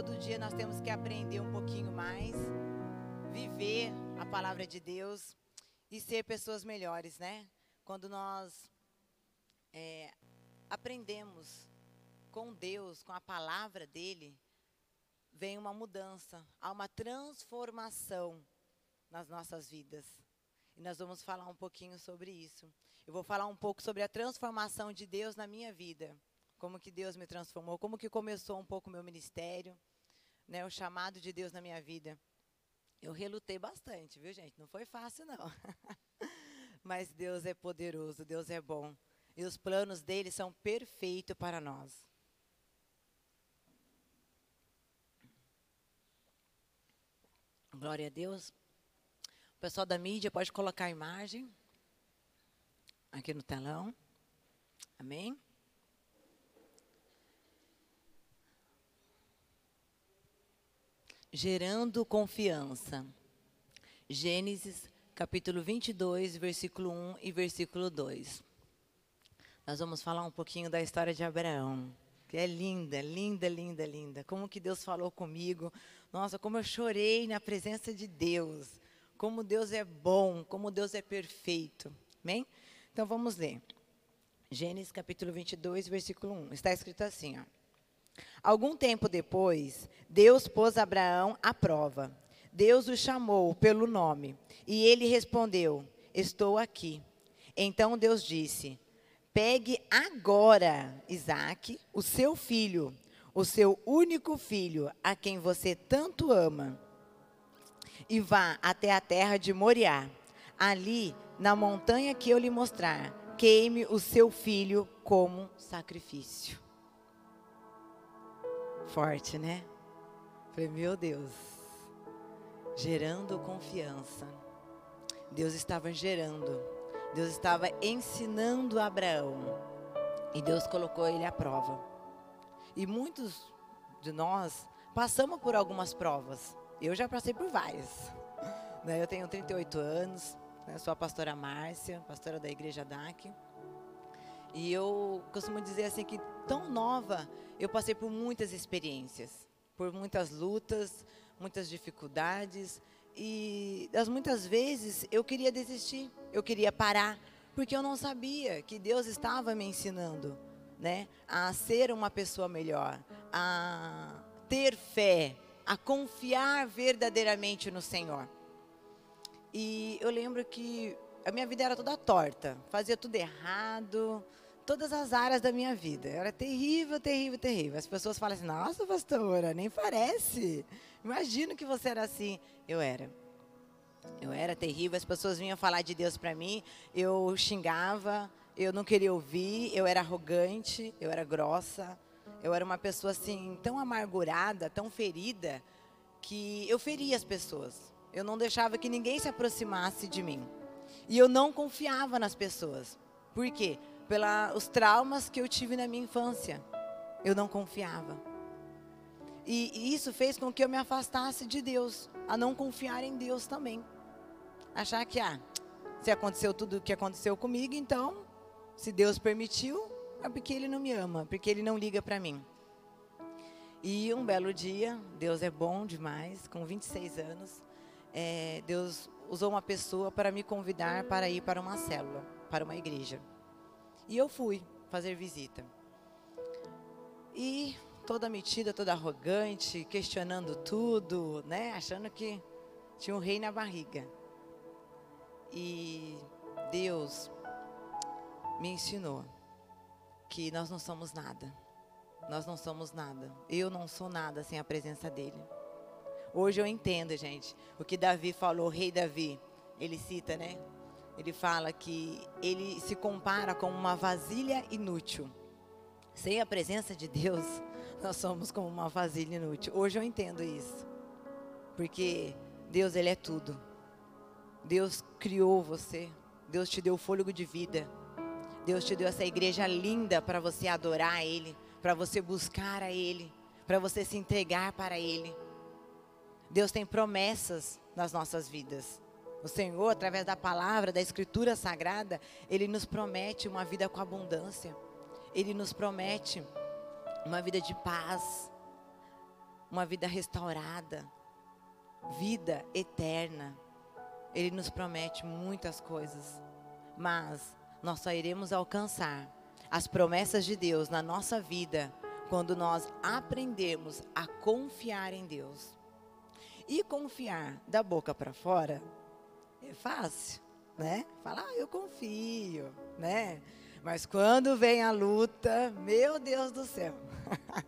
Todo dia nós temos que aprender um pouquinho mais, viver a palavra de Deus e ser pessoas melhores, né? Quando nós é, aprendemos com Deus, com a palavra dele, vem uma mudança, há uma transformação nas nossas vidas. E nós vamos falar um pouquinho sobre isso. Eu vou falar um pouco sobre a transformação de Deus na minha vida. Como que Deus me transformou, como que começou um pouco o meu ministério, né, o chamado de Deus na minha vida. Eu relutei bastante, viu, gente? Não foi fácil, não. Mas Deus é poderoso, Deus é bom. E os planos dele são perfeitos para nós. Glória a Deus. O pessoal da mídia pode colocar a imagem aqui no telão. Amém? Gerando confiança. Gênesis capítulo 22, versículo 1 e versículo 2. Nós vamos falar um pouquinho da história de Abraão, que é linda, linda, linda, linda. Como que Deus falou comigo. Nossa, como eu chorei na presença de Deus. Como Deus é bom, como Deus é perfeito. Amém? Então vamos ler. Gênesis capítulo 22, versículo 1. Está escrito assim, ó. Algum tempo depois, Deus pôs Abraão à prova. Deus o chamou pelo nome e ele respondeu: Estou aqui. Então Deus disse: Pegue agora, Isaac, o seu filho, o seu único filho, a quem você tanto ama, e vá até a terra de Moriá. Ali, na montanha que eu lhe mostrar, queime o seu filho como sacrifício. Forte, né? Falei, meu Deus. Gerando confiança. Deus estava gerando. Deus estava ensinando Abraão. E Deus colocou ele à prova. E muitos de nós passamos por algumas provas. Eu já passei por várias. Né, eu tenho 38 anos, né, sou a pastora Márcia, pastora da igreja DAC. E eu costumo dizer assim que tão nova, eu passei por muitas experiências, por muitas lutas, muitas dificuldades, e das muitas vezes eu queria desistir, eu queria parar, porque eu não sabia que Deus estava me ensinando, né, a ser uma pessoa melhor, a ter fé, a confiar verdadeiramente no Senhor. E eu lembro que a minha vida era toda torta, fazia tudo errado, todas as áreas da minha vida. Era terrível, terrível, terrível. As pessoas falam assim: "Nossa, pastora, nem parece. Imagino que você era assim". Eu era. Eu era terrível, as pessoas vinham falar de Deus para mim, eu xingava, eu não queria ouvir, eu era arrogante, eu era grossa, eu era uma pessoa assim tão amargurada, tão ferida, que eu feria as pessoas. Eu não deixava que ninguém se aproximasse de mim. E eu não confiava nas pessoas. Por quê? Pelos traumas que eu tive na minha infância. Eu não confiava. E, e isso fez com que eu me afastasse de Deus, a não confiar em Deus também. Achar que, ah, se aconteceu tudo o que aconteceu comigo, então, se Deus permitiu, é porque Ele não me ama, porque Ele não liga para mim. E um belo dia, Deus é bom demais, com 26 anos, é, Deus usou uma pessoa para me convidar para ir para uma célula, para uma igreja. E eu fui fazer visita. E toda metida, toda arrogante, questionando tudo, né? Achando que tinha um rei na barriga. E Deus me ensinou que nós não somos nada. Nós não somos nada. Eu não sou nada sem a presença dele. Hoje eu entendo, gente, o que Davi falou, o rei Davi, ele cita, né? Ele fala que ele se compara com uma vasilha inútil. Sem a presença de Deus, nós somos como uma vasilha inútil. Hoje eu entendo isso. Porque Deus, Ele é tudo. Deus criou você. Deus te deu fôlego de vida. Deus te deu essa igreja linda para você adorar a Ele, para você buscar a Ele, para você se entregar para Ele. Deus tem promessas nas nossas vidas. O Senhor, através da palavra, da Escritura Sagrada, Ele nos promete uma vida com abundância. Ele nos promete uma vida de paz. uma vida restaurada, vida eterna. Ele nos promete muitas coisas, mas nós só iremos alcançar as promessas de Deus na nossa vida quando nós aprendermos a confiar em Deus. E confiar da boca para fora é fácil, né? Falar, ah, eu confio, né? Mas quando vem a luta, meu Deus do céu.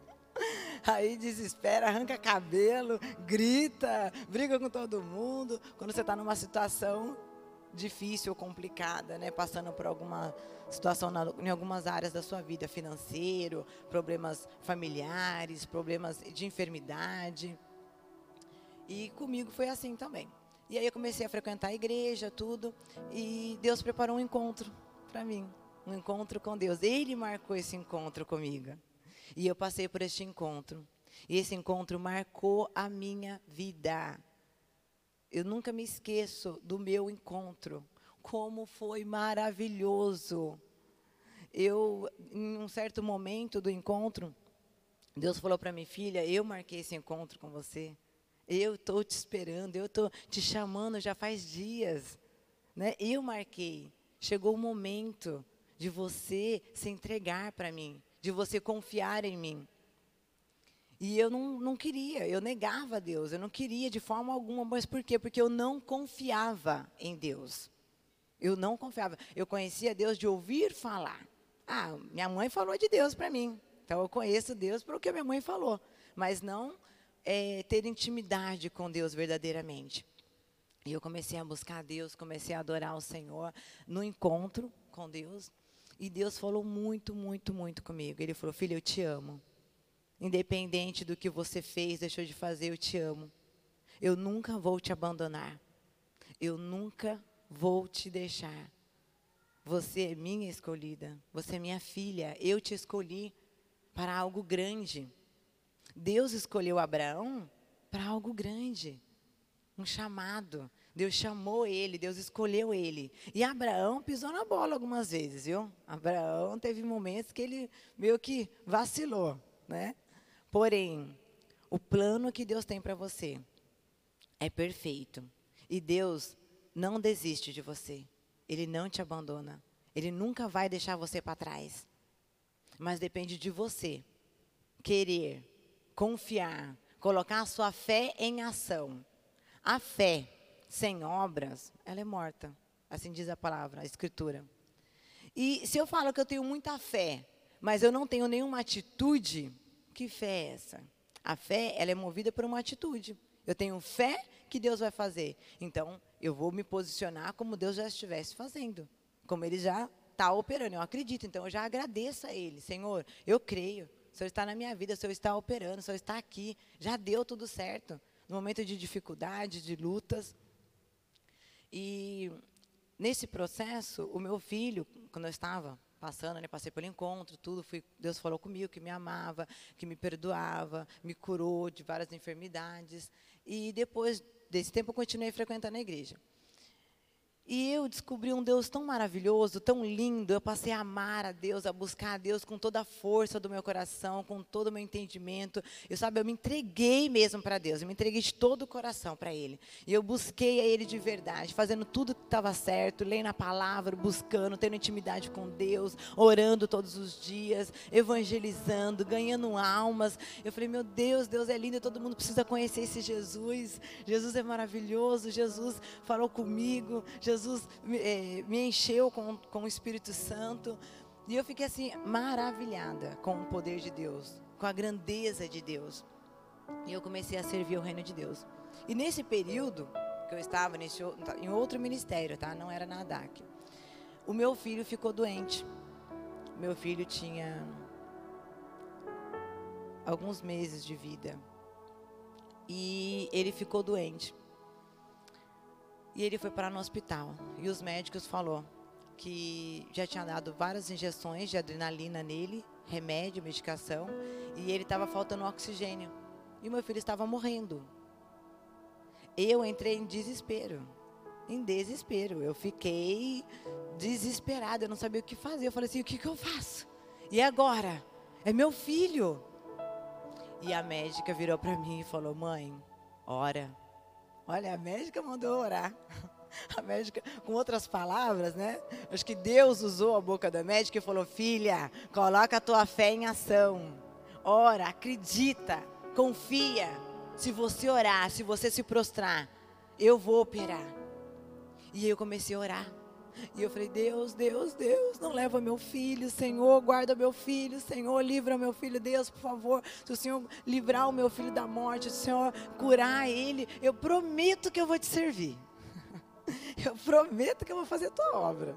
Aí desespera, arranca cabelo, grita, briga com todo mundo. Quando você está numa situação difícil ou complicada, né? Passando por alguma situação na, em algumas áreas da sua vida, financeiro, problemas familiares, problemas de enfermidade. E comigo foi assim também. E aí eu comecei a frequentar a igreja, tudo, e Deus preparou um encontro para mim, um encontro com Deus. Ele marcou esse encontro comigo. E eu passei por este encontro. E esse encontro marcou a minha vida. Eu nunca me esqueço do meu encontro. Como foi maravilhoso. Eu, em um certo momento do encontro, Deus falou para mim, filha, eu marquei esse encontro com você. Eu estou te esperando, eu estou te chamando já faz dias. Né? Eu marquei. Chegou o momento de você se entregar para mim, de você confiar em mim. E eu não, não queria, eu negava a Deus, eu não queria de forma alguma, mas por quê? Porque eu não confiava em Deus. Eu não confiava. Eu conhecia Deus de ouvir falar. Ah, minha mãe falou de Deus para mim. Então eu conheço Deus pelo que minha mãe falou. Mas não é, ter intimidade com Deus verdadeiramente. E eu comecei a buscar Deus, comecei a adorar o Senhor no encontro com Deus. E Deus falou muito, muito, muito comigo. Ele falou: Filha, eu te amo. Independente do que você fez, deixou de fazer, eu te amo. Eu nunca vou te abandonar. Eu nunca vou te deixar. Você é minha escolhida. Você é minha filha. Eu te escolhi para algo grande. Deus escolheu Abraão para algo grande. Um chamado. Deus chamou ele, Deus escolheu ele. E Abraão pisou na bola algumas vezes, viu? Abraão teve momentos que ele meio que vacilou, né? Porém, o plano que Deus tem para você é perfeito. E Deus não desiste de você. Ele não te abandona. Ele nunca vai deixar você para trás. Mas depende de você querer, confiar, colocar a sua fé em ação. A fé sem obras, ela é morta. Assim diz a palavra, a escritura. E se eu falo que eu tenho muita fé, mas eu não tenho nenhuma atitude, que fé é essa? A fé, ela é movida por uma atitude. Eu tenho fé que Deus vai fazer. Então, eu vou me posicionar como Deus já estivesse fazendo. Como Ele já está operando. Eu acredito. Então, eu já agradeço a Ele. Senhor, eu creio. O Senhor está na minha vida. O Senhor está operando. O Senhor está aqui. Já deu tudo certo. No momento de dificuldade, de lutas. E nesse processo, o meu filho, quando eu estava passando, né, passei pelo encontro, tudo, fui, Deus falou comigo que me amava, que me perdoava, me curou de várias enfermidades. E depois desse tempo eu continuei frequentando a igreja. E eu descobri um Deus tão maravilhoso, tão lindo. Eu passei a amar a Deus, a buscar a Deus com toda a força do meu coração, com todo o meu entendimento. Eu sabe, eu me entreguei mesmo para Deus, eu me entreguei de todo o coração para Ele. E eu busquei a Ele de verdade, fazendo tudo que estava certo, lendo a palavra, buscando, tendo intimidade com Deus, orando todos os dias, evangelizando, ganhando almas. Eu falei, meu Deus, Deus é lindo, todo mundo precisa conhecer esse Jesus. Jesus é maravilhoso, Jesus falou comigo. Jesus Jesus é, me encheu com, com o Espírito Santo. E eu fiquei assim, maravilhada com o poder de Deus, com a grandeza de Deus. E eu comecei a servir o reino de Deus. E nesse período que eu estava nesse, em outro ministério, tá? Não era na ADAC. O meu filho ficou doente. Meu filho tinha alguns meses de vida. E ele ficou doente. E ele foi parar no hospital. E os médicos falou que já tinha dado várias injeções de adrenalina nele, remédio, medicação, e ele estava faltando oxigênio. E meu filho estava morrendo. Eu entrei em desespero. Em desespero. Eu fiquei desesperada, eu não sabia o que fazer. Eu falei assim: o que, que eu faço? E agora? É meu filho. E a médica virou para mim e falou: Mãe, ora. Olha, a médica mandou orar. A médica, com outras palavras, né? Acho que Deus usou a boca da médica e falou: Filha, coloca a tua fé em ação. Ora, acredita, confia. Se você orar, se você se prostrar, eu vou operar. E eu comecei a orar. E eu falei: Deus, Deus, Deus, não leva meu filho, Senhor, guarda meu filho, Senhor, livra meu filho, Deus, por favor. Se o Senhor livrar o meu filho da morte, se o Senhor curar ele, eu prometo que eu vou te servir. Eu prometo que eu vou fazer a tua obra.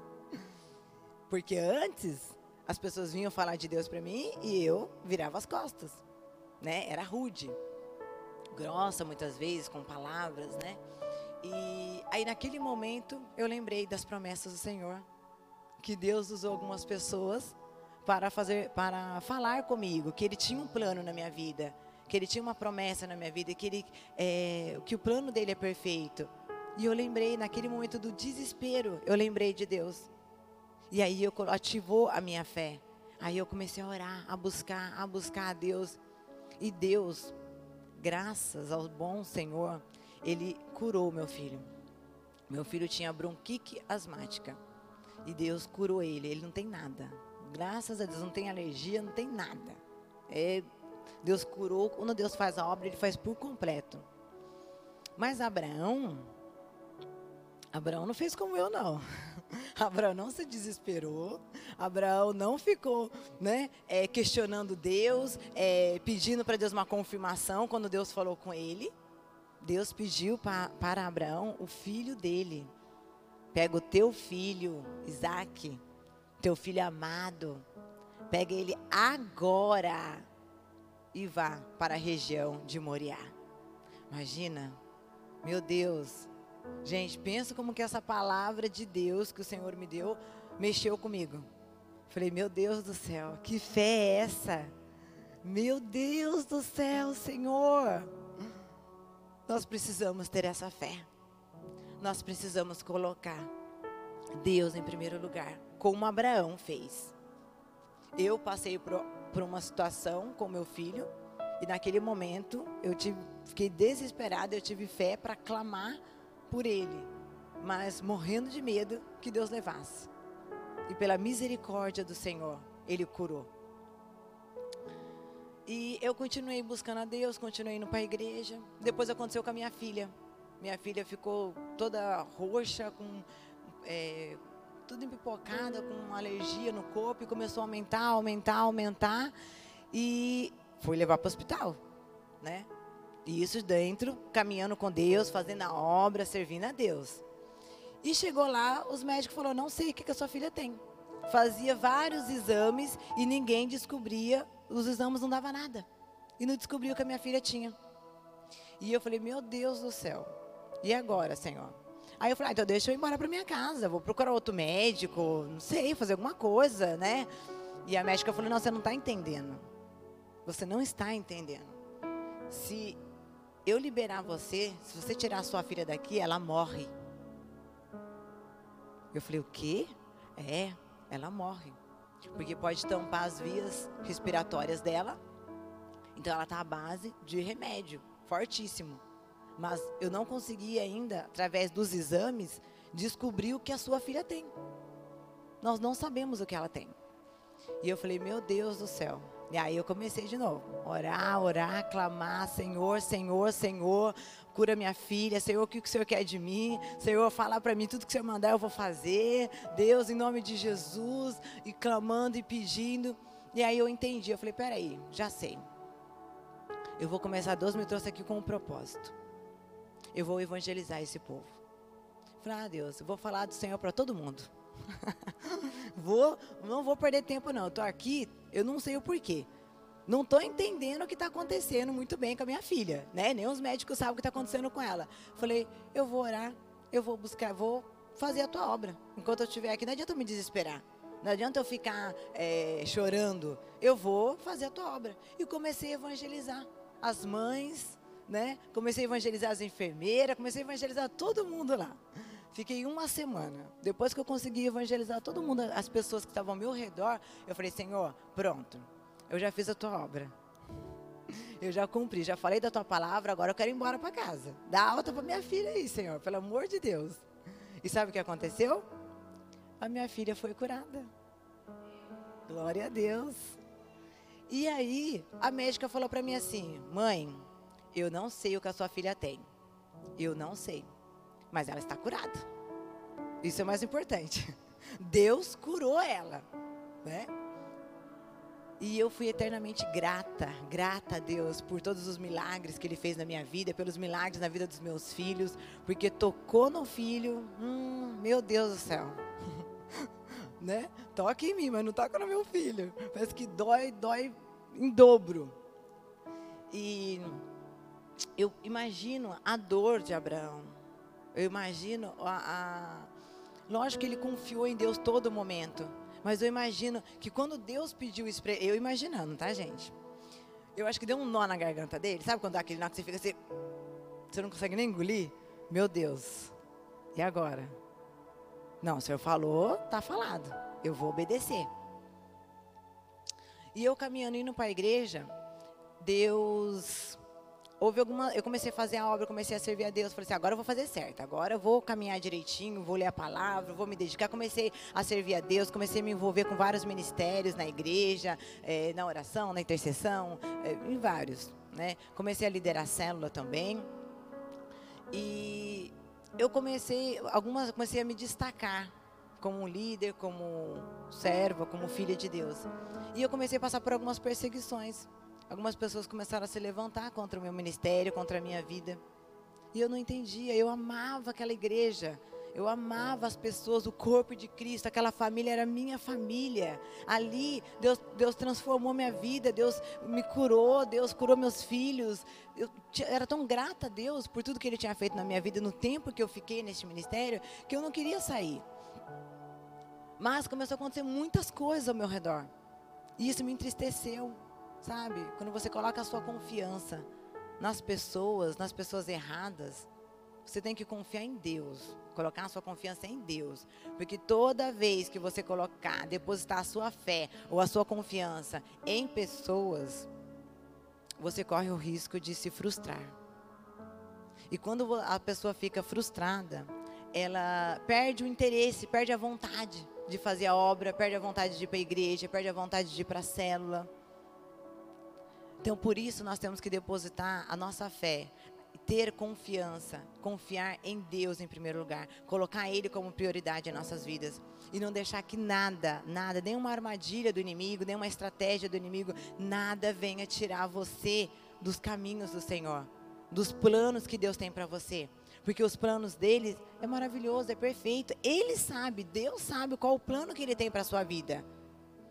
Porque antes, as pessoas vinham falar de Deus para mim e eu virava as costas, né? Era rude, grossa muitas vezes, com palavras, né? E aí naquele momento eu lembrei das promessas do Senhor, que Deus usou algumas pessoas para fazer, para falar comigo, que Ele tinha um plano na minha vida, que Ele tinha uma promessa na minha vida, que Ele, é, que o plano dele é perfeito. E eu lembrei naquele momento do desespero, eu lembrei de Deus. E aí eu ativou a minha fé. Aí eu comecei a orar, a buscar, a buscar a Deus. E Deus, graças ao bom Senhor, ele curou meu filho. Meu filho tinha bronquite asmática. E Deus curou ele. Ele não tem nada. Graças a Deus, não tem alergia, não tem nada. É, Deus curou. Quando Deus faz a obra, ele faz por completo. Mas Abraão, Abraão não fez como eu, não. Abraão não se desesperou. Abraão não ficou né, é, questionando Deus, é, pedindo para Deus uma confirmação quando Deus falou com ele. Deus pediu pa, para Abraão o filho dele. Pega o teu filho, Isaac, teu filho amado, pega ele agora e vá para a região de Moriá. Imagina, meu Deus, gente, pensa como que essa palavra de Deus que o Senhor me deu mexeu comigo. Falei, meu Deus do céu, que fé é essa? Meu Deus do céu, Senhor. Nós precisamos ter essa fé. Nós precisamos colocar Deus em primeiro lugar, como Abraão fez. Eu passei por, por uma situação com meu filho e naquele momento eu tive, fiquei desesperada, eu tive fé para clamar por ele, mas morrendo de medo que Deus levasse. E pela misericórdia do Senhor, ele curou. E eu continuei buscando a Deus, continuei indo para a igreja. Depois aconteceu com a minha filha. Minha filha ficou toda roxa, com é, tudo empipocada, com alergia no corpo e começou a aumentar, aumentar, aumentar. E fui levar para o hospital, né? E isso dentro, caminhando com Deus, fazendo a obra, servindo a Deus. E chegou lá, os médicos falaram, não sei o que, que a sua filha tem. Fazia vários exames e ninguém descobria os exames não dava nada. E não descobriu que a minha filha tinha. E eu falei, meu Deus do céu. E agora, Senhor? Aí eu falei, ah, então deixa eu ir embora para minha casa. Vou procurar outro médico, não sei, fazer alguma coisa, né? E a médica falou, não, você não está entendendo. Você não está entendendo. Se eu liberar você, se você tirar a sua filha daqui, ela morre. Eu falei, o quê? É, ela morre porque pode tampar as vias respiratórias dela. Então ela está à base de remédio, fortíssimo. Mas eu não consegui ainda, através dos exames, descobrir o que a sua filha tem. Nós não sabemos o que ela tem. E eu falei, meu Deus do céu. E aí eu comecei de novo. Orar, orar, clamar, Senhor, Senhor, Senhor, cura minha filha, Senhor, o que o Senhor quer de mim? Senhor, fala para mim tudo que o Senhor mandar eu vou fazer. Deus, em nome de Jesus, e clamando e pedindo. E aí eu entendi, eu falei, peraí, já sei. Eu vou começar, Deus me trouxe aqui com um propósito. Eu vou evangelizar esse povo. Falei, ah, Deus, eu vou falar do Senhor para todo mundo. vou, não vou perder tempo não. Estou aqui, eu não sei o porquê. Não estou entendendo o que está acontecendo muito bem com a minha filha, né? Nem os médicos sabem o que está acontecendo com ela. Falei, eu vou orar, eu vou buscar, vou fazer a tua obra. Enquanto eu estiver aqui, não adianta eu me desesperar. Não adianta eu ficar é, chorando. Eu vou fazer a tua obra. E comecei a evangelizar as mães, né? Comecei a evangelizar as enfermeiras, comecei a evangelizar todo mundo lá. Fiquei uma semana. Depois que eu consegui evangelizar todo mundo, as pessoas que estavam ao meu redor, eu falei, Senhor, pronto, eu já fiz a tua obra. eu já cumpri, já falei da tua palavra, agora eu quero ir embora para casa. Dá alta para minha filha aí, Senhor, pelo amor de Deus. E sabe o que aconteceu? A minha filha foi curada. Glória a Deus. E aí, a médica falou para mim assim: "Mãe, eu não sei o que a sua filha tem. Eu não sei, mas ela está curada." Isso é mais importante. Deus curou ela, né? E eu fui eternamente grata, grata a Deus por todos os milagres que Ele fez na minha vida, pelos milagres na vida dos meus filhos, porque tocou no filho, hum, meu Deus do céu. né? Toca em mim, mas não toca no meu filho. Parece que dói, dói em dobro. E eu imagino a dor de Abraão. Eu imagino a, a lógico que ele confiou em Deus todo momento. Mas eu imagino que quando Deus pediu isso para eu imaginando, tá, gente? Eu acho que deu um nó na garganta dele. Sabe quando dá aquele nó que você fica assim, você não consegue nem engolir? Meu Deus. E agora? Não, o senhor falou, tá falado. Eu vou obedecer. E eu caminhando indo para a igreja, Deus houve alguma, eu comecei a fazer a obra, comecei a servir a Deus, falei assim, agora eu vou fazer certo, agora eu vou caminhar direitinho, vou ler a palavra, vou me dedicar, comecei a servir a Deus, comecei a me envolver com vários ministérios na igreja, é, na oração, na intercessão, é, em vários, né? Comecei a liderar a célula também e eu comecei, algumas, comecei a me destacar como líder, como serva, como filha de Deus. E eu comecei a passar por algumas perseguições. Algumas pessoas começaram a se levantar contra o meu ministério, contra a minha vida. E eu não entendia. Eu amava aquela igreja. Eu amava as pessoas, o corpo de Cristo, aquela família era minha família. Ali, Deus, Deus transformou minha vida, Deus me curou, Deus curou meus filhos. Eu era tão grata a Deus por tudo que Ele tinha feito na minha vida no tempo que eu fiquei neste ministério, que eu não queria sair. Mas começou a acontecer muitas coisas ao meu redor. E isso me entristeceu. Sabe? Quando você coloca a sua confiança nas pessoas, nas pessoas erradas, você tem que confiar em Deus. Colocar a sua confiança em Deus. Porque toda vez que você colocar, depositar a sua fé ou a sua confiança em pessoas, você corre o risco de se frustrar. E quando a pessoa fica frustrada, ela perde o interesse, perde a vontade de fazer a obra, perde a vontade de ir para a igreja, perde a vontade de ir para a célula. Então, por isso, nós temos que depositar a nossa fé, ter confiança, confiar em Deus em primeiro lugar, colocar Ele como prioridade em nossas vidas e não deixar que nada, nada, nenhuma armadilha do inimigo, nenhuma estratégia do inimigo, nada venha tirar você dos caminhos do Senhor, dos planos que Deus tem para você. Porque os planos dele é maravilhoso, é perfeito. Ele sabe, Deus sabe qual o plano que ele tem para sua vida.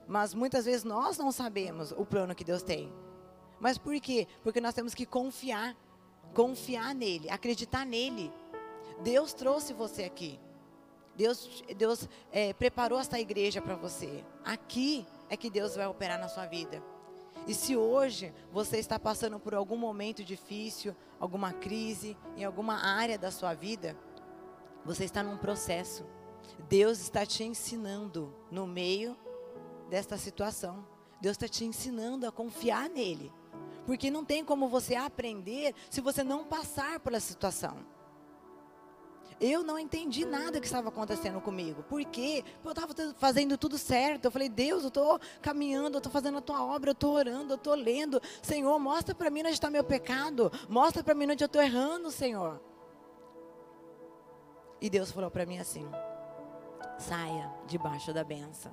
Mas muitas vezes nós não sabemos o plano que Deus tem. Mas por quê? Porque nós temos que confiar. Confiar nele, acreditar nele. Deus trouxe você aqui. Deus, Deus é, preparou essa igreja para você. Aqui é que Deus vai operar na sua vida. E se hoje você está passando por algum momento difícil, alguma crise, em alguma área da sua vida, você está num processo. Deus está te ensinando no meio desta situação. Deus está te ensinando a confiar nele. Porque não tem como você aprender se você não passar pela situação. Eu não entendi nada que estava acontecendo comigo. Por quê? Eu estava fazendo tudo certo. Eu falei, Deus, eu estou caminhando, eu estou fazendo a tua obra, eu estou orando, eu estou lendo. Senhor, mostra para mim onde está meu pecado. Mostra para mim onde eu estou errando, Senhor. E Deus falou para mim assim: saia debaixo da benção.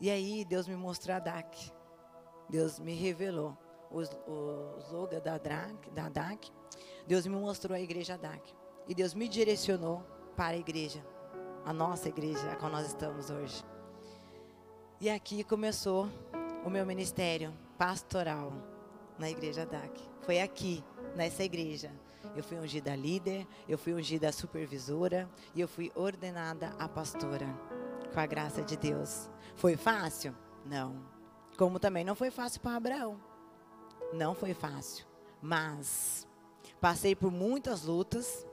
E aí Deus me mostrou a DAC. Deus me revelou o, o slogan da, da DAC. Deus me mostrou a igreja DAC. E Deus me direcionou para a igreja, a nossa igreja, a qual nós estamos hoje. E aqui começou o meu ministério pastoral na igreja DAC. Foi aqui, nessa igreja. Eu fui ungida líder, eu fui ungida supervisora e eu fui ordenada a pastora. Com a graça de Deus. Foi fácil? Não. Como também não foi fácil para Abraão. Não foi fácil. Mas passei por muitas lutas,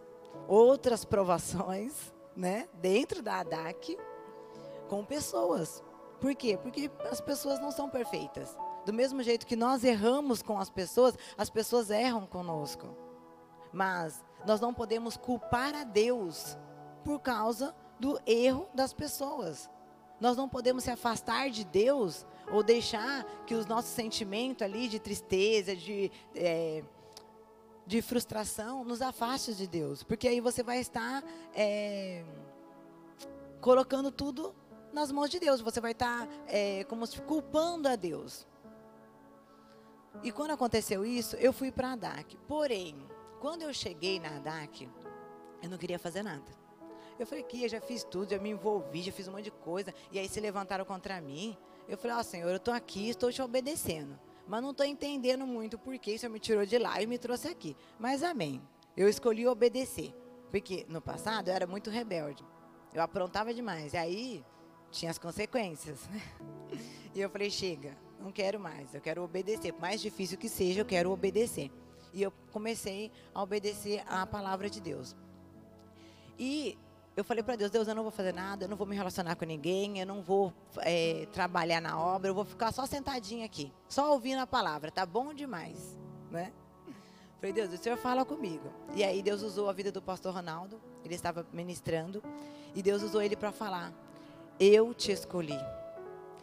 outras provações, né? Dentro da ADAC, com pessoas. Por quê? Porque as pessoas não são perfeitas. Do mesmo jeito que nós erramos com as pessoas, as pessoas erram conosco. Mas nós não podemos culpar a Deus por causa do erro das pessoas. Nós não podemos se afastar de Deus ou deixar que os nossos sentimentos ali de tristeza, de, é, de frustração, nos afaste de Deus. Porque aí você vai estar é, colocando tudo nas mãos de Deus. Você vai estar é, como se culpando a Deus. E quando aconteceu isso, eu fui para a DAC. Porém, quando eu cheguei na DAC, eu não queria fazer nada. Eu falei que já fiz tudo, já me envolvi, já fiz um monte de coisa. E aí se levantaram contra mim. Eu falei, ó oh, Senhor, eu estou aqui, estou te obedecendo. Mas não estou entendendo muito por que o Senhor me tirou de lá e me trouxe aqui. Mas amém. Eu escolhi obedecer. Porque no passado eu era muito rebelde. Eu aprontava demais. E aí tinha as consequências. E eu falei, chega, não quero mais. Eu quero obedecer. Por mais difícil que seja, eu quero obedecer. E eu comecei a obedecer à palavra de Deus. E eu falei para Deus, Deus, eu não vou fazer nada, eu não vou me relacionar com ninguém, eu não vou é, trabalhar na obra, eu vou ficar só sentadinha aqui, só ouvindo a palavra, tá bom demais, né? Falei, Deus, o Senhor fala comigo. E aí Deus usou a vida do pastor Ronaldo, ele estava ministrando, e Deus usou ele para falar: Eu te escolhi,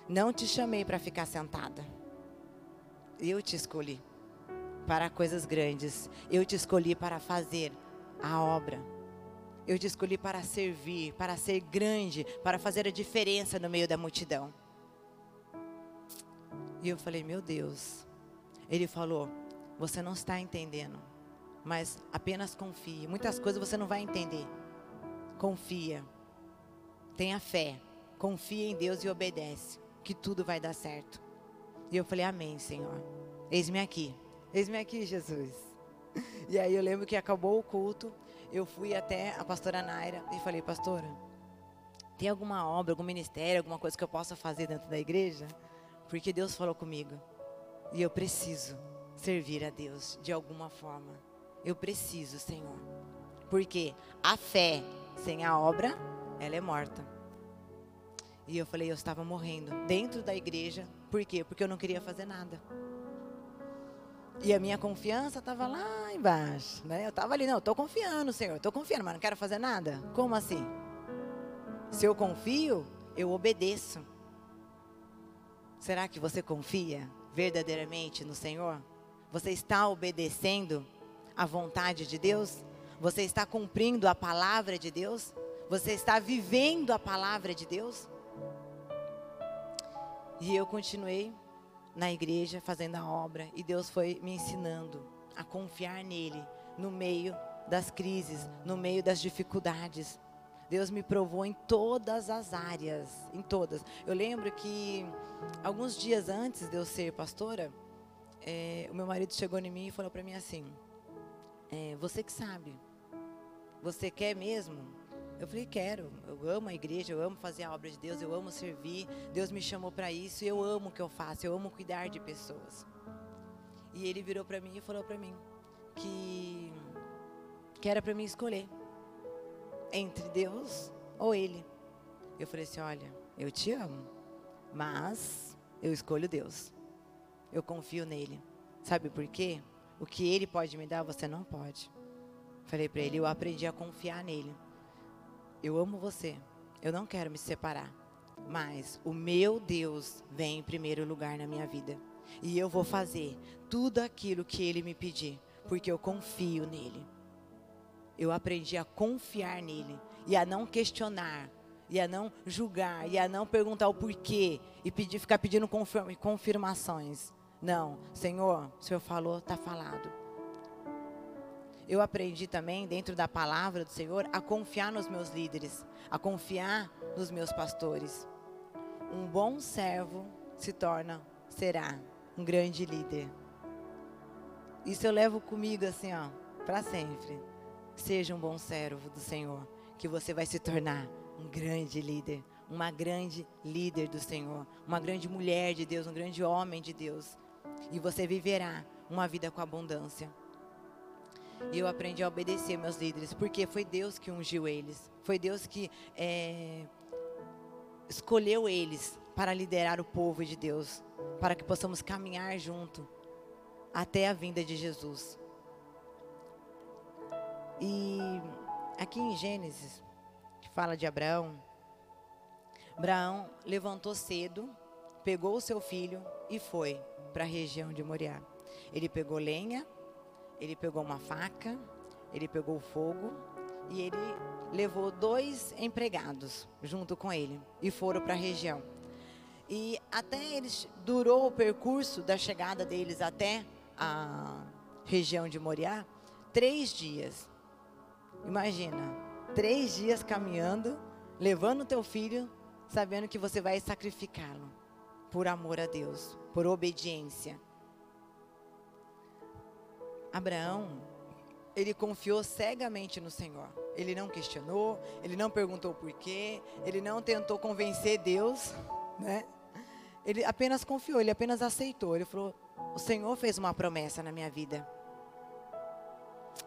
não te chamei para ficar sentada, eu te escolhi para coisas grandes, eu te escolhi para fazer a obra. Eu te escolhi para servir, para ser grande, para fazer a diferença no meio da multidão. E eu falei, meu Deus. Ele falou, você não está entendendo, mas apenas confie. Muitas coisas você não vai entender. Confia. Tenha fé. Confia em Deus e obedece, que tudo vai dar certo. E eu falei, amém, Senhor. Eis-me aqui. Eis-me aqui, Jesus. E aí eu lembro que acabou o culto eu fui até a pastora Naira e falei, pastora, tem alguma obra, algum ministério, alguma coisa que eu possa fazer dentro da igreja? Porque Deus falou comigo. E eu preciso servir a Deus de alguma forma. Eu preciso, Senhor. Porque a fé sem a obra, ela é morta. E eu falei, eu estava morrendo dentro da igreja. Por quê? Porque eu não queria fazer nada. E a minha confiança estava lá embaixo, né? Eu estava ali, não, estou confiando, Senhor, estou confiando, mas não quero fazer nada. Como assim? Se eu confio, eu obedeço. Será que você confia verdadeiramente no Senhor? Você está obedecendo à vontade de Deus? Você está cumprindo a palavra de Deus? Você está vivendo a palavra de Deus? E eu continuei na igreja fazendo a obra e Deus foi me ensinando a confiar nele no meio das crises, no meio das dificuldades. Deus me provou em todas as áreas, em todas. Eu lembro que alguns dias antes de eu ser pastora, é, o meu marido chegou em mim e falou para mim assim: é, Você que sabe, você quer mesmo eu falei, quero. Eu amo a igreja, eu amo fazer a obra de Deus, eu amo servir. Deus me chamou para isso e eu amo o que eu faço, eu amo cuidar de pessoas. E ele virou para mim e falou para mim que, que era para mim escolher entre Deus ou ele. Eu falei assim: olha, eu te amo, mas eu escolho Deus. Eu confio nele. Sabe por quê? O que ele pode me dar, você não pode. Falei para ele, eu aprendi a confiar nele. Eu amo você. Eu não quero me separar. Mas o meu Deus vem em primeiro lugar na minha vida. E eu vou fazer tudo aquilo que ele me pedir, porque eu confio nele. Eu aprendi a confiar nele e a não questionar, e a não julgar, e a não perguntar o porquê e pedir, ficar pedindo confirmações. Não, Senhor, o Senhor falou, está falado eu aprendi também, dentro da palavra do Senhor, a confiar nos meus líderes, a confiar nos meus pastores. Um bom servo se torna, será, um grande líder. Isso eu levo comigo assim, ó, para sempre. Seja um bom servo do Senhor, que você vai se tornar um grande líder, uma grande líder do Senhor, uma grande mulher de Deus, um grande homem de Deus. E você viverá uma vida com abundância. E eu aprendi a obedecer meus líderes, porque foi Deus que ungiu eles. Foi Deus que é, escolheu eles para liderar o povo de Deus para que possamos caminhar junto até a vinda de Jesus. E aqui em Gênesis, que fala de Abraão, Abraão levantou cedo, pegou o seu filho e foi para a região de Moriá. Ele pegou lenha, ele pegou uma faca, ele pegou fogo e ele levou dois empregados junto com ele e foram para a região. E até eles durou o percurso da chegada deles até a região de Moriá três dias. Imagina, três dias caminhando, levando teu filho, sabendo que você vai sacrificá-lo por amor a Deus, por obediência. Abraão, ele confiou cegamente no Senhor. Ele não questionou, ele não perguntou por quê, ele não tentou convencer Deus, né? Ele apenas confiou, ele apenas aceitou. Ele falou: O Senhor fez uma promessa na minha vida.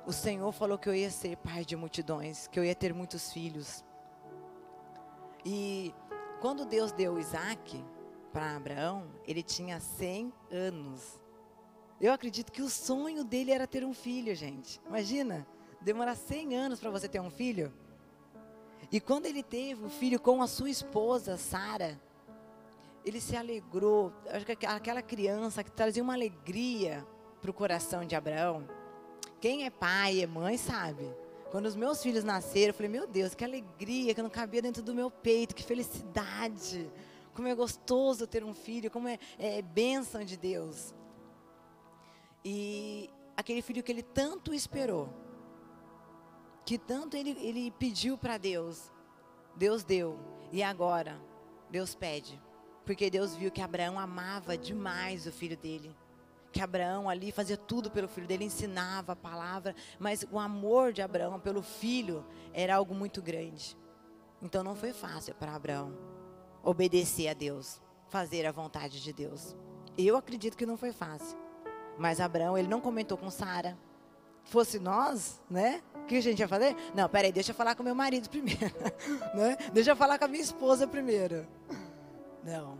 O Senhor falou que eu ia ser pai de multidões, que eu ia ter muitos filhos. E quando Deus deu Isaac para Abraão, ele tinha 100 anos. Eu acredito que o sonho dele era ter um filho, gente. Imagina, demorar 100 anos para você ter um filho. E quando ele teve o filho com a sua esposa, Sara, ele se alegrou. Acho que aquela criança que trazia uma alegria para o coração de Abraão. Quem é pai, é mãe, sabe. Quando os meus filhos nasceram, eu falei, meu Deus, que alegria, que não cabia dentro do meu peito, que felicidade. Como é gostoso ter um filho, como é, é bênção de Deus. E aquele filho que ele tanto esperou, que tanto ele, ele pediu para Deus, Deus deu. E agora, Deus pede. Porque Deus viu que Abraão amava demais o filho dele que Abraão ali fazia tudo pelo filho dele, ensinava a palavra, mas o amor de Abraão pelo filho era algo muito grande. Então não foi fácil para Abraão obedecer a Deus, fazer a vontade de Deus. Eu acredito que não foi fácil. Mas Abraão, ele não comentou com Sara. Fosse nós, né? O que a gente ia fazer? Não, peraí, deixa eu falar com meu marido primeiro. né? Deixa eu falar com a minha esposa primeiro. Não.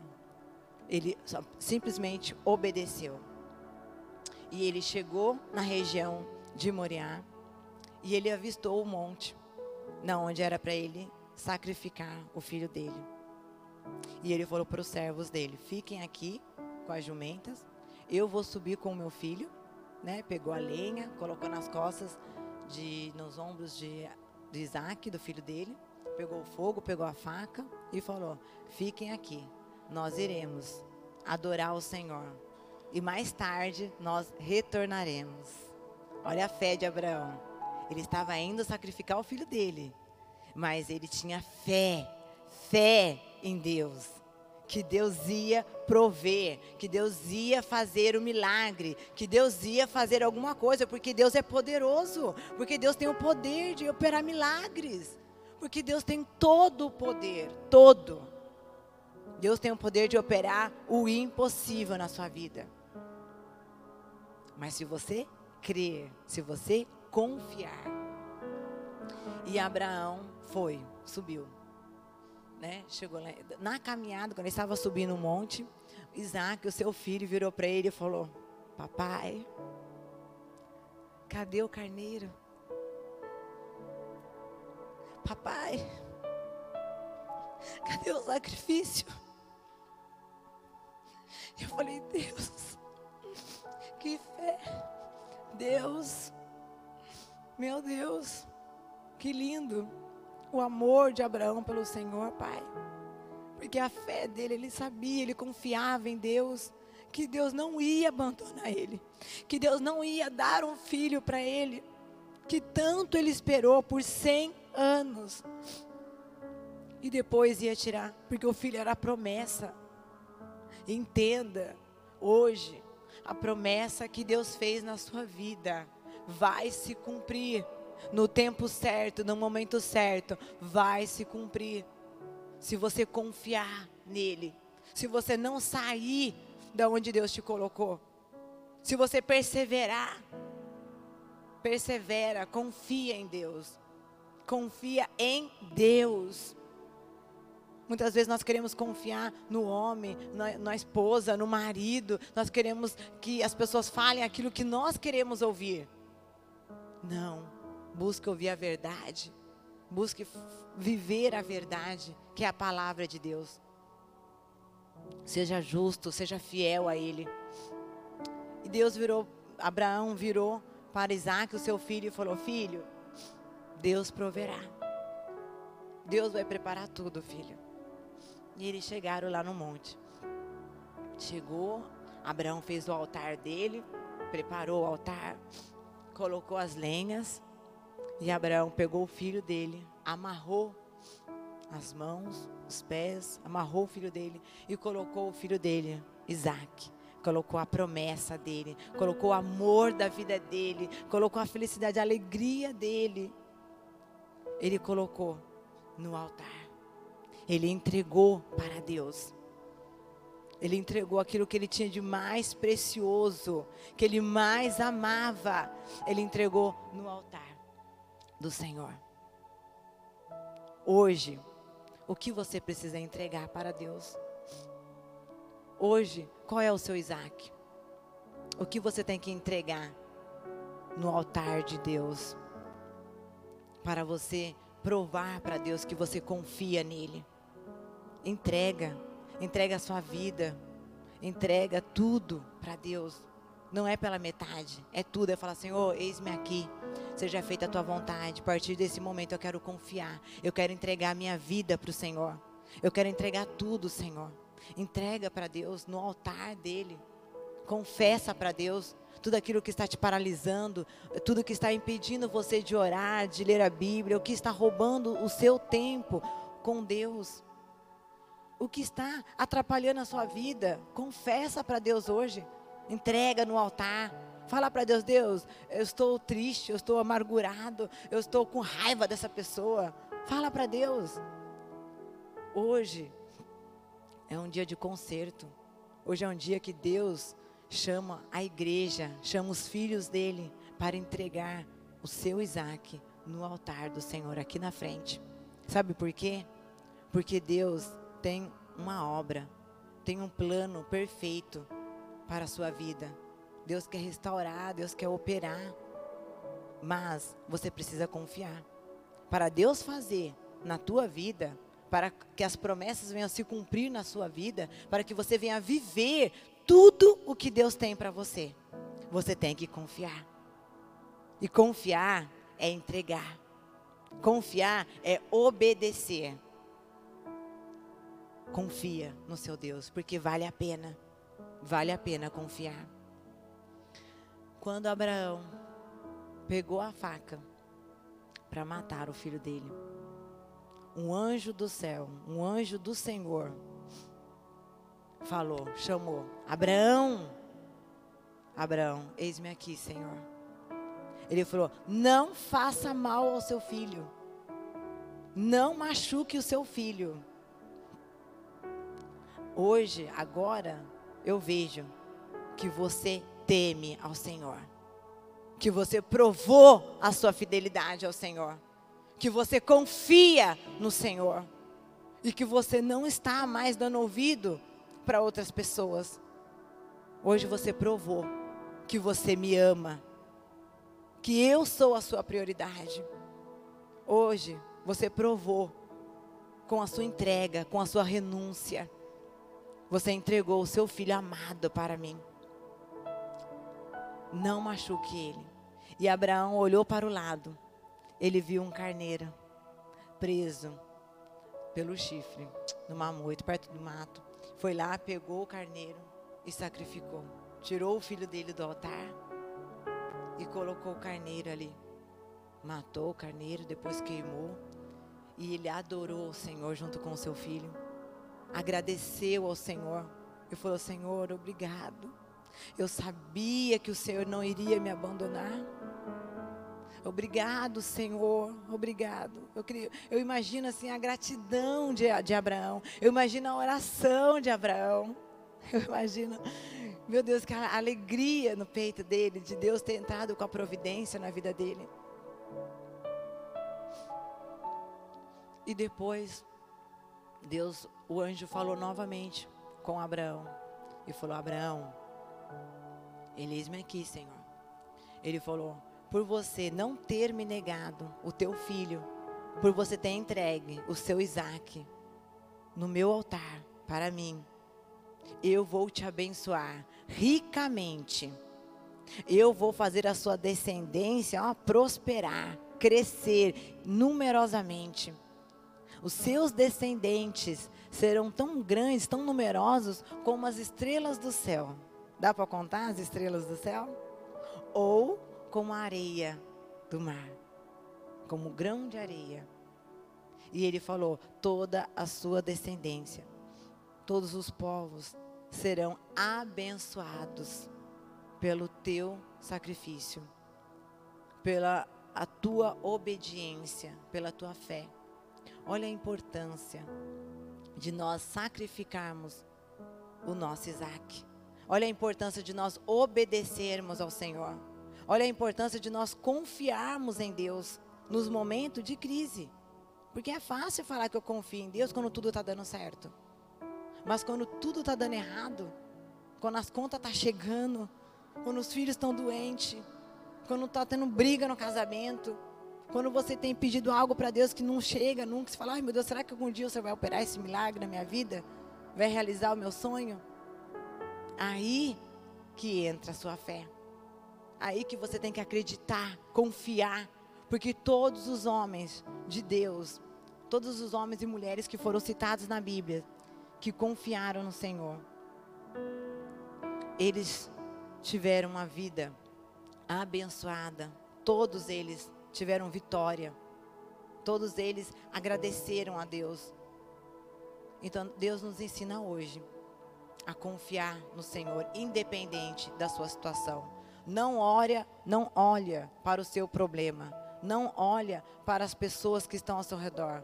Ele simplesmente obedeceu. E ele chegou na região de Moriá e ele avistou o monte, na onde era para ele sacrificar o filho dele. E ele falou para os servos dele: Fiquem aqui com as jumentas, eu vou subir com o meu filho. Né? Pegou a lenha, colocou nas costas, de, nos ombros de, de Isaac, do filho dele. Pegou o fogo, pegou a faca e falou: Fiquem aqui, nós iremos adorar o Senhor e mais tarde nós retornaremos. Olha a fé de Abraão. Ele estava indo sacrificar o filho dele, mas ele tinha fé, fé em Deus. Que Deus ia prover, que Deus ia fazer o milagre, que Deus ia fazer alguma coisa, porque Deus é poderoso, porque Deus tem o poder de operar milagres, porque Deus tem todo o poder, todo. Deus tem o poder de operar o impossível na sua vida. Mas se você crer, se você confiar. E Abraão foi, subiu. Né? Chegou lá, na caminhada, quando ele estava subindo um monte, Isaac, o seu filho, virou para ele e falou: Papai, cadê o carneiro? Papai, cadê o sacrifício? Eu falei, Deus, que fé. Deus, meu Deus, que lindo o amor de Abraão pelo Senhor, Pai. Porque a fé dele, ele sabia, ele confiava em Deus, que Deus não ia abandonar ele, que Deus não ia dar um filho para ele, que tanto ele esperou por cem anos. E depois ia tirar, porque o filho era promessa. Entenda, hoje, a promessa que Deus fez na sua vida vai se cumprir no tempo certo, no momento certo, vai se cumprir. Se você confiar nele, se você não sair da onde Deus te colocou, se você perseverar, persevera, confia em Deus. Confia em Deus. Muitas vezes nós queremos confiar no homem, na, na, esposa, no marido. Nós queremos que as pessoas falem aquilo que nós queremos ouvir. Não. Busque ouvir a verdade. Busque viver a verdade, que é a palavra de Deus. Seja justo, seja fiel a Ele. E Deus virou, Abraão virou para Isaac, o seu filho, e falou: Filho, Deus proverá. Deus vai preparar tudo, filho. E eles chegaram lá no monte. Chegou, Abraão fez o altar dele, preparou o altar, colocou as lenhas. E Abraão pegou o filho dele, amarrou as mãos, os pés, amarrou o filho dele e colocou o filho dele, Isaac. Colocou a promessa dele, colocou o amor da vida dele, colocou a felicidade, a alegria dele. Ele colocou no altar. Ele entregou para Deus. Ele entregou aquilo que ele tinha de mais precioso, que ele mais amava. Ele entregou no altar do Senhor. Hoje, o que você precisa entregar para Deus? Hoje, qual é o seu Isaac? O que você tem que entregar no altar de Deus? Para você provar para Deus que você confia nele. Entrega, entrega a sua vida, entrega tudo para Deus. Não é pela metade, é tudo. É falar, Senhor, eis-me aqui. Seja feita a tua vontade. A partir desse momento eu quero confiar. Eu quero entregar a minha vida para o Senhor. Eu quero entregar tudo, Senhor. Entrega para Deus no altar dele. Confessa para Deus tudo aquilo que está te paralisando, tudo que está impedindo você de orar, de ler a Bíblia, o que está roubando o seu tempo com Deus. O que está atrapalhando a sua vida, confessa para Deus hoje. Entrega no altar. Fala para Deus, Deus, eu estou triste, eu estou amargurado, eu estou com raiva dessa pessoa. Fala para Deus. Hoje é um dia de conserto. Hoje é um dia que Deus chama a igreja, chama os filhos dele para entregar o seu Isaac no altar do Senhor aqui na frente. Sabe por quê? Porque Deus tem uma obra, tem um plano perfeito para a sua vida. Deus quer restaurar, Deus quer operar. Mas você precisa confiar. Para Deus fazer na tua vida, para que as promessas venham se cumprir na sua vida, para que você venha viver tudo o que Deus tem para você, você tem que confiar. E confiar é entregar. Confiar é obedecer. Confia no seu Deus, porque vale a pena. Vale a pena confiar. Quando Abraão pegou a faca para matar o filho dele, um anjo do céu, um anjo do Senhor, falou, chamou: Abraão, Abraão, eis-me aqui, Senhor. Ele falou: Não faça mal ao seu filho, não machuque o seu filho. Hoje, agora, eu vejo que você teme ao Senhor, que você provou a sua fidelidade ao Senhor, que você confia no Senhor e que você não está mais dando ouvido para outras pessoas. Hoje você provou que você me ama, que eu sou a sua prioridade. Hoje você provou com a sua entrega, com a sua renúncia. Você entregou o seu filho amado para mim. Não machuque ele. E Abraão olhou para o lado. Ele viu um carneiro preso pelo chifre, no mamoito, perto do mato. Foi lá, pegou o carneiro e sacrificou. Tirou o filho dele do altar e colocou o carneiro ali. Matou o carneiro, depois queimou. E ele adorou o Senhor junto com o seu filho. Agradeceu ao Senhor. E falou: Senhor, obrigado. Eu sabia que o Senhor não iria me abandonar. Obrigado, Senhor. Obrigado. Eu, creio, eu imagino assim a gratidão de, de Abraão. Eu imagino a oração de Abraão. Eu imagino, meu Deus, que a alegria no peito dele, de Deus ter entrado com a providência na vida dele. E depois, Deus, o anjo falou novamente com Abraão e falou: Abraão, eis-me aqui, Senhor. Ele falou: por você não ter me negado o teu filho, por você ter entregue o seu Isaac no meu altar para mim, eu vou te abençoar ricamente. Eu vou fazer a sua descendência ó, prosperar, crescer numerosamente. Os seus descendentes serão tão grandes, tão numerosos como as estrelas do céu. Dá para contar as estrelas do céu? Ou como a areia do mar, como grão de areia. E ele falou: toda a sua descendência, todos os povos serão abençoados pelo teu sacrifício, pela a tua obediência, pela tua fé. Olha a importância de nós sacrificarmos o nosso Isaac. Olha a importância de nós obedecermos ao Senhor. Olha a importância de nós confiarmos em Deus nos momentos de crise. Porque é fácil falar que eu confio em Deus quando tudo está dando certo. Mas quando tudo está dando errado, quando as contas estão tá chegando, quando os filhos estão doentes, quando está tendo briga no casamento, quando você tem pedido algo para Deus que não chega nunca, você fala, ai meu Deus, será que algum dia Senhor vai operar esse milagre na minha vida? Vai realizar o meu sonho? Aí que entra a sua fé. Aí que você tem que acreditar, confiar, porque todos os homens de Deus, todos os homens e mulheres que foram citados na Bíblia, que confiaram no Senhor, eles tiveram uma vida abençoada. Todos eles tiveram vitória. Todos eles agradeceram a Deus. Então, Deus nos ensina hoje a confiar no Senhor, independente da sua situação. Não olha, não olha para o seu problema. Não olha para as pessoas que estão ao seu redor.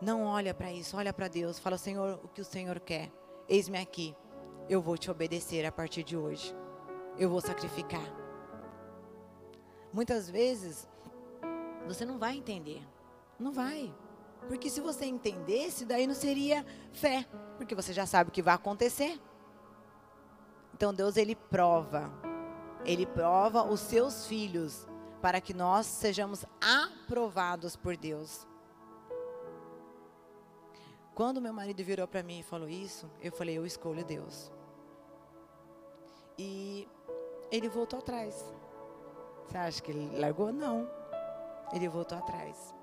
Não olha para isso, olha para Deus. Fala, Senhor, o que o Senhor quer? Eis-me aqui. Eu vou te obedecer a partir de hoje. Eu vou sacrificar. Muitas vezes você não vai entender. Não vai. Porque se você entendesse, daí não seria fé, porque você já sabe o que vai acontecer. Então Deus ele prova. Ele prova os seus filhos para que nós sejamos aprovados por Deus. Quando meu marido virou para mim e falou isso, eu falei: "Eu escolho Deus". E ele voltou atrás. Você acha que ele largou? Não. Ele voltou atrás.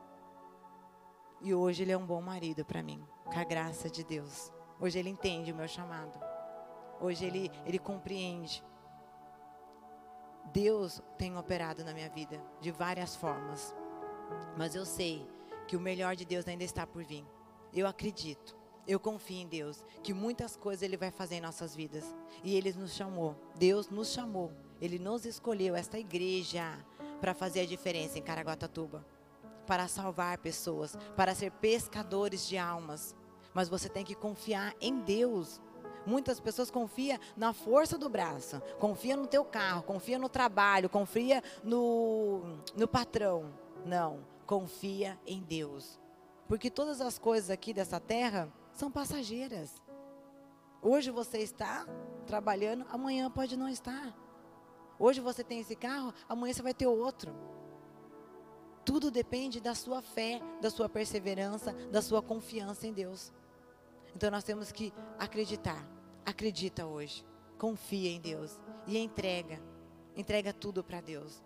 E hoje ele é um bom marido para mim, com a graça de Deus. Hoje ele entende o meu chamado. Hoje ele, ele compreende. Deus tem operado na minha vida de várias formas. Mas eu sei que o melhor de Deus ainda está por vir. Eu acredito. Eu confio em Deus, que muitas coisas Ele vai fazer em nossas vidas. E Ele nos chamou. Deus nos chamou ele nos escolheu, esta igreja, para fazer a diferença em Caraguatatuba. Para salvar pessoas, para ser pescadores de almas. Mas você tem que confiar em Deus. Muitas pessoas confiam na força do braço, confia no teu carro, confia no trabalho, confia no, no patrão. Não, confia em Deus. Porque todas as coisas aqui dessa terra são passageiras. Hoje você está trabalhando, amanhã pode não estar. Hoje você tem esse carro, amanhã você vai ter outro. Tudo depende da sua fé, da sua perseverança, da sua confiança em Deus. Então nós temos que acreditar. Acredita hoje. Confia em Deus e entrega. Entrega tudo para Deus.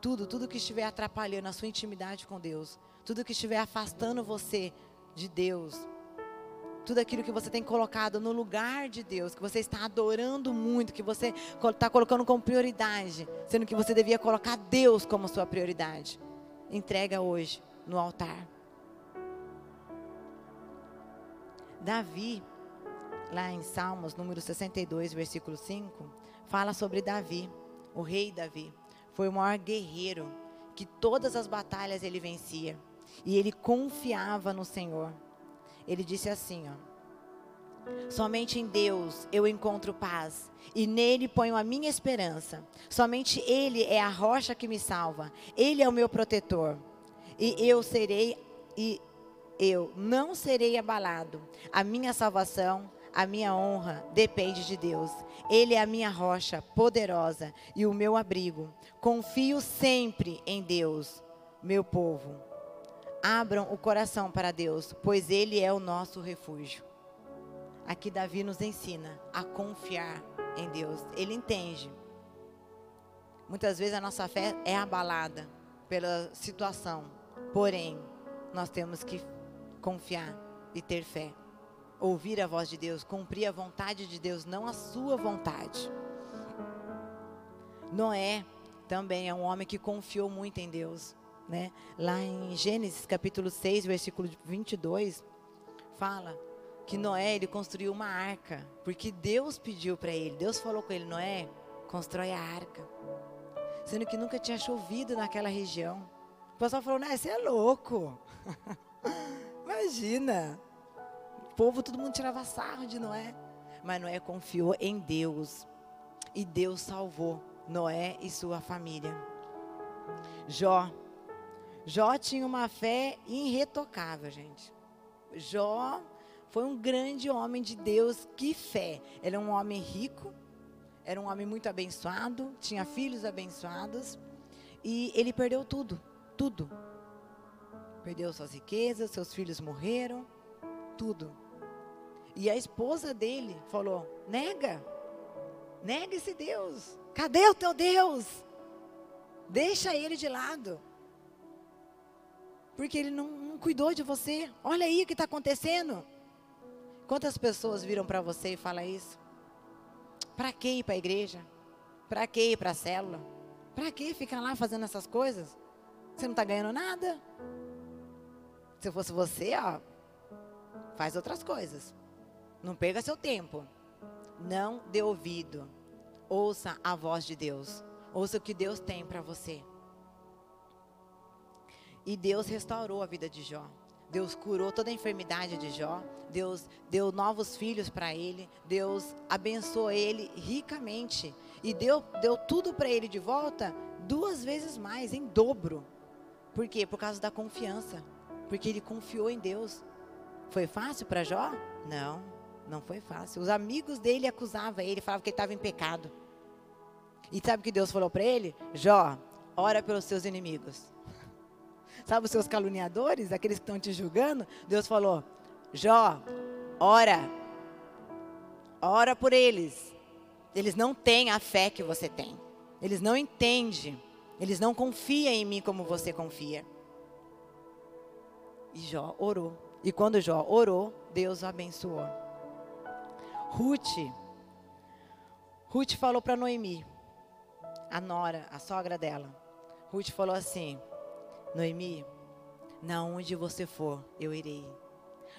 Tudo, tudo que estiver atrapalhando a sua intimidade com Deus, tudo que estiver afastando você de Deus, tudo aquilo que você tem colocado no lugar de Deus, que você está adorando muito, que você está colocando como prioridade, sendo que você devia colocar Deus como sua prioridade. Entrega hoje no altar. Davi, lá em Salmos, número 62, versículo 5, fala sobre Davi, o rei Davi. Foi o maior guerreiro, que todas as batalhas ele vencia. E ele confiava no Senhor. Ele disse assim, ó: Somente em Deus eu encontro paz, e nele ponho a minha esperança. Somente ele é a rocha que me salva. Ele é o meu protetor. E eu serei e eu não serei abalado. A minha salvação, a minha honra depende de Deus. Ele é a minha rocha poderosa e o meu abrigo. Confio sempre em Deus, meu povo. Abram o coração para Deus, pois Ele é o nosso refúgio. Aqui Davi nos ensina a confiar em Deus. Ele entende. Muitas vezes a nossa fé é abalada pela situação. Porém, nós temos que confiar e ter fé. Ouvir a voz de Deus, cumprir a vontade de Deus, não a sua vontade. Noé também é um homem que confiou muito em Deus, né? Lá em Gênesis capítulo 6, versículo 22, fala que Noé ele construiu uma arca, porque Deus pediu para ele. Deus falou com ele, Noé, constrói a arca. Sendo que nunca tinha chovido naquela região. O pessoal falou, né, você é louco. Imagina. O povo, todo mundo tirava sarro de Noé. Mas Noé confiou em Deus. E Deus salvou Noé e sua família. Jó. Jó tinha uma fé irretocável, gente. Jó foi um grande homem de Deus. Que fé! Ele é um homem rico, era um homem muito abençoado, tinha filhos abençoados. E ele perdeu tudo, tudo. Perdeu suas riquezas, seus filhos morreram, tudo. E a esposa dele falou: nega, nega esse Deus. Cadê o teu Deus? Deixa ele de lado. Porque ele não, não cuidou de você. Olha aí o que está acontecendo. Quantas pessoas viram para você e falam isso? Para que ir para a igreja? Para que ir para a célula? Para que ficar lá fazendo essas coisas? Você não está ganhando nada? Se fosse você, ó, faz outras coisas. Não perca seu tempo. Não dê ouvido. Ouça a voz de Deus. Ouça o que Deus tem para você. E Deus restaurou a vida de Jó. Deus curou toda a enfermidade de Jó. Deus deu novos filhos para ele. Deus abençoou ele ricamente. E deu, deu tudo para ele de volta duas vezes mais, em dobro. Por quê? Por causa da confiança. Porque ele confiou em Deus. Foi fácil para Jó? Não, não foi fácil. Os amigos dele acusavam ele, falavam que ele estava em pecado. E sabe o que Deus falou para ele? Jó, ora pelos seus inimigos. Sabe os seus caluniadores, aqueles que estão te julgando? Deus falou: Jó, ora. Ora por eles. Eles não têm a fé que você tem. Eles não entendem. Eles não confiam em mim como você confia. E Jó orou. E quando Jó orou, Deus o abençoou. Ruth. Ruth falou para Noemi, a nora, a sogra dela. Ruth falou assim: Noemi, na onde você for, eu irei.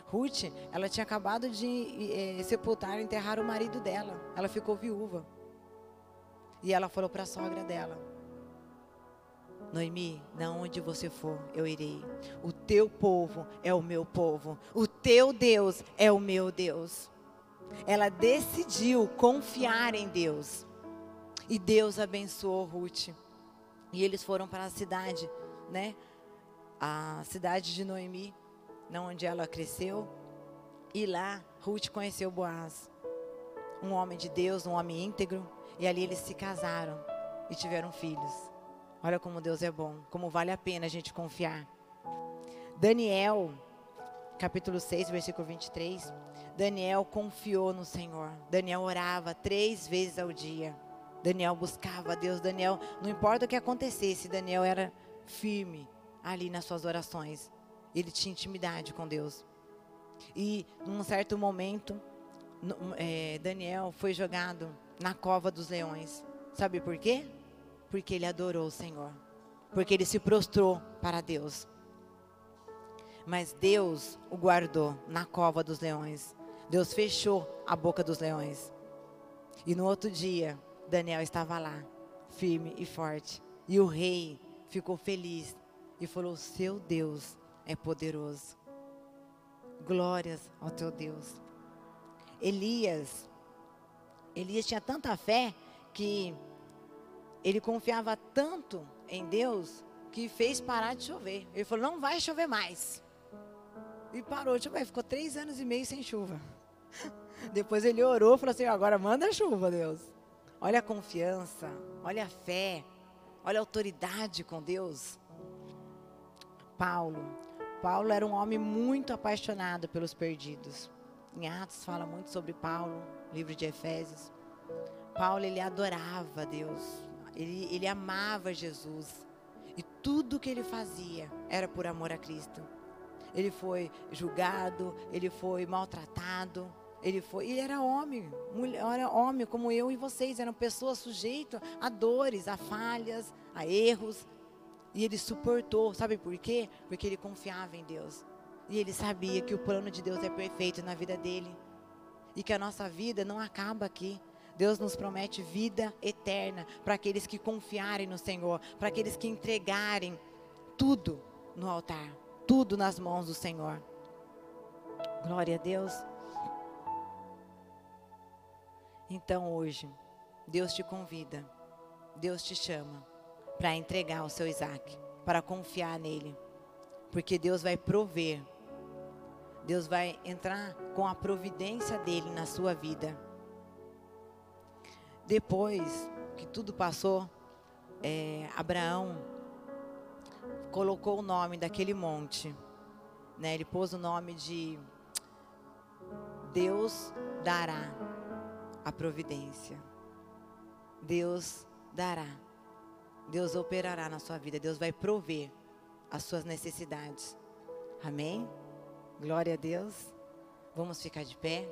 Ruth, ela tinha acabado de é, sepultar, enterrar o marido dela. Ela ficou viúva. E ela falou para a sogra dela: Noemi, na onde você for, eu irei. O teu povo é o meu povo. O teu Deus é o meu Deus. Ela decidiu confiar em Deus. E Deus abençoou Ruth. E eles foram para a cidade né, a cidade de Noemi, onde ela cresceu. E lá Ruth conheceu Boaz, um homem de Deus, um homem íntegro, e ali eles se casaram e tiveram filhos. Olha como Deus é bom, como vale a pena a gente confiar. Daniel, capítulo 6, versículo 23. Daniel confiou no Senhor. Daniel orava três vezes ao dia. Daniel buscava a Deus. Daniel, não importa o que acontecesse, Daniel era firme ali nas suas orações. Ele tinha intimidade com Deus. E num certo momento, é, Daniel foi jogado na cova dos leões. Sabe por quê? Porque ele adorou o Senhor. Porque ele se prostrou para Deus. Mas Deus o guardou na cova dos leões. Deus fechou a boca dos leões. E no outro dia, Daniel estava lá, firme e forte. E o rei ficou feliz e falou: Seu Deus é poderoso. Glórias ao teu Deus. Elias, Elias tinha tanta fé que ele confiava tanto em Deus que fez parar de chover. Ele falou: Não vai chover mais. E parou, tipo, ficou três anos e meio sem chuva. Depois ele orou e falou assim: agora manda chuva, Deus. Olha a confiança, olha a fé, olha a autoridade com Deus. Paulo. Paulo era um homem muito apaixonado pelos perdidos. Em Atos fala muito sobre Paulo, livro de Efésios. Paulo, ele adorava Deus, ele, ele amava Jesus. E tudo que ele fazia era por amor a Cristo. Ele foi julgado, ele foi maltratado, ele foi, ele era homem, mulher, era homem como eu e vocês, eram pessoas sujeitas a dores, a falhas, a erros. E ele suportou, sabe por quê? Porque ele confiava em Deus. E ele sabia que o plano de Deus é perfeito na vida dele. E que a nossa vida não acaba aqui. Deus nos promete vida eterna para aqueles que confiarem no Senhor, para aqueles que entregarem tudo no altar, tudo nas mãos do Senhor. Glória a Deus. Então hoje, Deus te convida, Deus te chama para entregar o seu Isaac, para confiar nele, porque Deus vai prover, Deus vai entrar com a providência dele na sua vida. Depois que tudo passou, é, Abraão colocou o nome daquele monte, né? Ele pôs o nome de Deus dará a providência. Deus dará. Deus operará na sua vida. Deus vai prover as suas necessidades. Amém? Glória a Deus. Vamos ficar de pé.